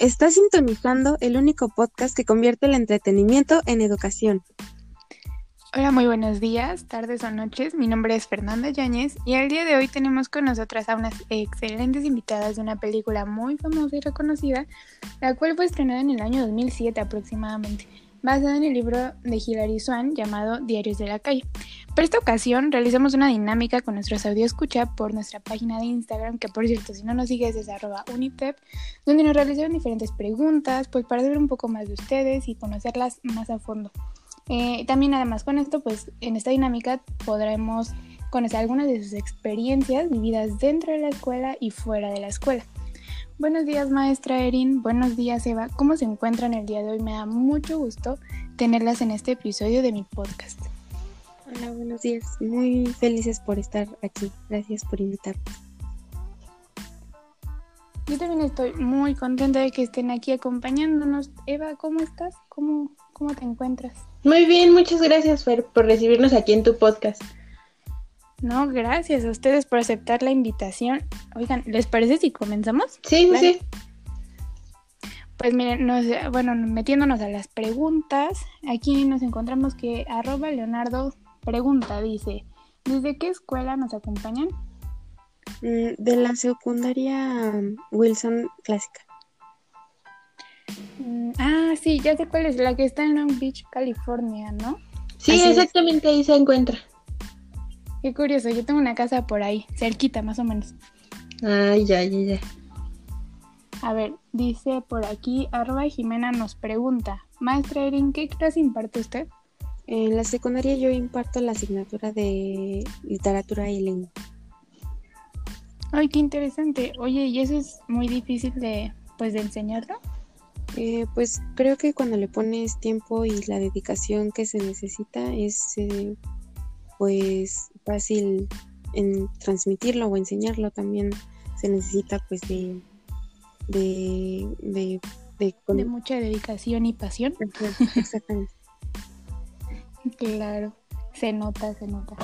Estás sintonizando el único podcast que convierte el entretenimiento en educación. Hola, muy buenos días, tardes o noches. Mi nombre es Fernanda Yáñez y el día de hoy tenemos con nosotras a unas excelentes invitadas de una película muy famosa y reconocida, la cual fue estrenada en el año 2007 aproximadamente basada en el libro de Hilary Swan llamado Diarios de la Calle. Para esta ocasión realizamos una dinámica con nuestros audio escucha por nuestra página de Instagram, que por cierto, si no nos sigues es arroba unipep, donde nos realizaron diferentes preguntas, pues para saber un poco más de ustedes y conocerlas más a fondo. Eh, también además con esto, pues en esta dinámica podremos conocer algunas de sus experiencias vividas dentro de la escuela y fuera de la escuela. Buenos días, maestra Erin. Buenos días, Eva. ¿Cómo se encuentran el día de hoy? Me da mucho gusto tenerlas en este episodio de mi podcast. Hola, buenos días. Muy felices por estar aquí. Gracias por invitarme. Yo también estoy muy contenta de que estén aquí acompañándonos. Eva, ¿cómo estás? ¿Cómo, cómo te encuentras? Muy bien, muchas gracias, Fer, por recibirnos aquí en tu podcast. No, gracias a ustedes por aceptar la invitación. Oigan, ¿les parece si comenzamos? Sí, sí. Pues miren, bueno, metiéndonos a las preguntas, aquí nos encontramos que arroba Leonardo pregunta, dice, ¿desde qué escuela nos acompañan? Mm, de la secundaria um, Wilson Clásica. Mm, ah, sí, ya sé cuál es, la que está en Long Beach, California, ¿no? Sí, exactamente ahí se encuentra. Qué curioso, yo tengo una casa por ahí, cerquita más o menos. Ay, ya, ya, ya. A ver, dice por aquí, arroba Jimena nos pregunta, Maestra Erin, ¿qué clase imparte usted? En la secundaria yo imparto la asignatura de literatura y lengua. Ay, qué interesante. Oye, ¿y eso es muy difícil de, pues, de enseñarlo? Eh, pues creo que cuando le pones tiempo y la dedicación que se necesita es eh, pues fácil en transmitirlo o enseñarlo también se necesita pues de de, de, de, mucha dedicación y pasión. Exactamente. Claro, se nota, se nota.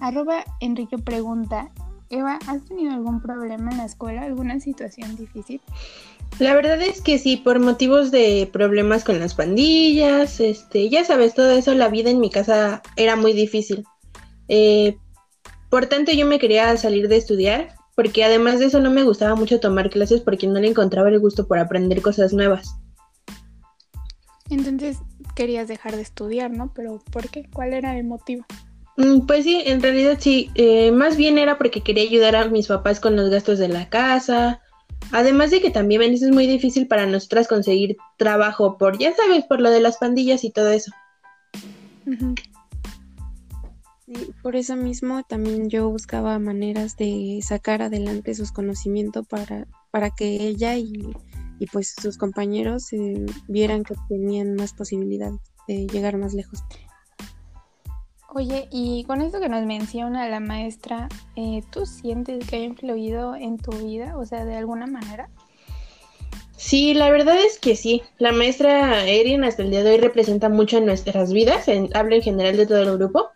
Arroba Enrique pregunta, Eva, ¿has tenido algún problema en la escuela, alguna situación difícil? La verdad es que sí, por motivos de problemas con las pandillas, este, ya sabes, todo eso, la vida en mi casa era muy difícil. Eh, por tanto, yo me quería salir de estudiar, porque además de eso no me gustaba mucho tomar clases porque no le encontraba el gusto por aprender cosas nuevas. Entonces querías dejar de estudiar, ¿no? Pero ¿por qué? ¿Cuál era el motivo? Mm, pues sí, en realidad sí. Eh, más bien era porque quería ayudar a mis papás con los gastos de la casa, Además de que también es muy difícil para nosotras conseguir trabajo por, ya sabes, por lo de las pandillas y todo eso. por eso mismo también yo buscaba maneras de sacar adelante sus conocimientos para, para que ella y, pues sus compañeros eh, vieran que tenían más posibilidades de llegar más lejos. Oye, y con esto que nos menciona la maestra, eh, ¿tú sientes que ha influido en tu vida, o sea, de alguna manera? Sí, la verdad es que sí. La maestra Erin hasta el día de hoy representa mucho en nuestras vidas, en, hablo en general de todo el grupo,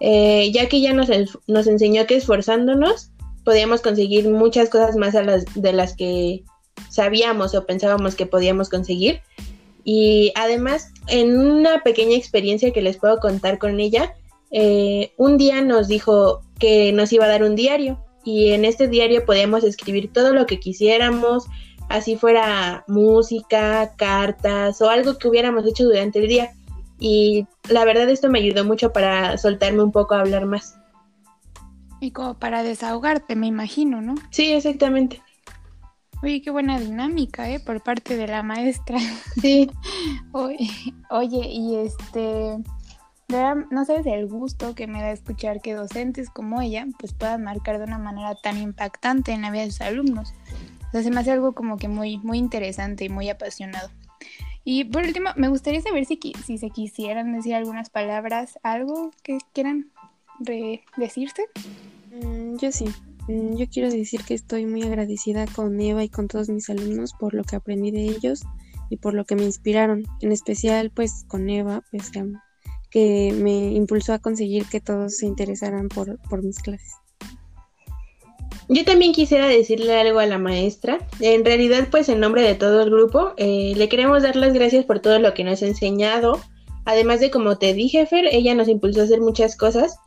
eh, ya que ella nos, nos enseñó que esforzándonos podíamos conseguir muchas cosas más a las, de las que sabíamos o pensábamos que podíamos conseguir. Y además, en una pequeña experiencia que les puedo contar con ella, eh, un día nos dijo que nos iba a dar un diario y en este diario podíamos escribir todo lo que quisiéramos, así fuera música, cartas o algo que hubiéramos hecho durante el día. Y la verdad esto me ayudó mucho para soltarme un poco a hablar más. Y como para desahogarte, me imagino, ¿no? Sí, exactamente. Oye, qué buena dinámica, ¿eh? Por parte de la maestra. Sí. oye, y este, no sabes el gusto que me da escuchar que docentes como ella pues puedan marcar de una manera tan impactante en la vida de sus alumnos. O sea, se me hace algo como que muy, muy interesante y muy apasionado. Y por último, me gustaría saber si, si se quisieran decir algunas palabras, algo que quieran decirte. Mm, yo sí. Mm, yo quiero decir que estoy muy agradecida con Eva y con todos mis alumnos por lo que aprendí de ellos y por lo que me inspiraron. En especial, pues con Eva, pues que me impulsó a conseguir que todos se interesaran por, mis clases. Yo también quisiera decirle algo a la maestra. En realidad, pues en nombre de todo el grupo, eh, le queremos dar las gracias por todo lo que nos ha enseñado. Además de, como te dije, Fer, ella nos impulsó a hacer muchas cosas.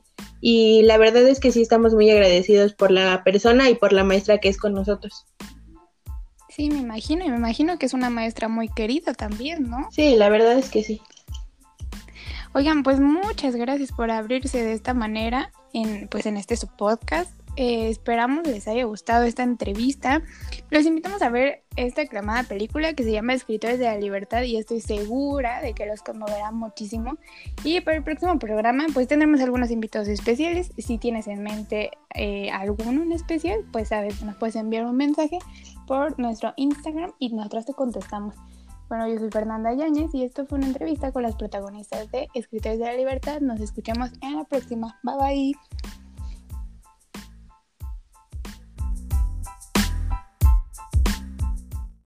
Y la verdad es que sí estamos muy agradecidos por la persona y por la maestra que es con nosotros. Sí, me imagino, y me imagino que es una maestra muy querida también, ¿no? Sí, la verdad es que sí. Oigan, pues muchas gracias por abrirse de esta manera en, pues en este su podcast. Eh, esperamos les haya gustado esta entrevista. Los invitamos a ver esta aclamada película que se llama Escritores de la Libertad y estoy segura de que los conmoverá muchísimo. Y para el próximo programa pues tendremos algunos invitados especiales. Si tienes en mente eh, alguno en especial, pues sabes, nos puedes enviar un mensaje por nuestro Instagram y nosotros te contestamos. Bueno, yo soy Fernanda Yáñez y esto fue una entrevista con las protagonistas de Escritores de la Libertad. Nos escuchamos en la próxima. Bye bye.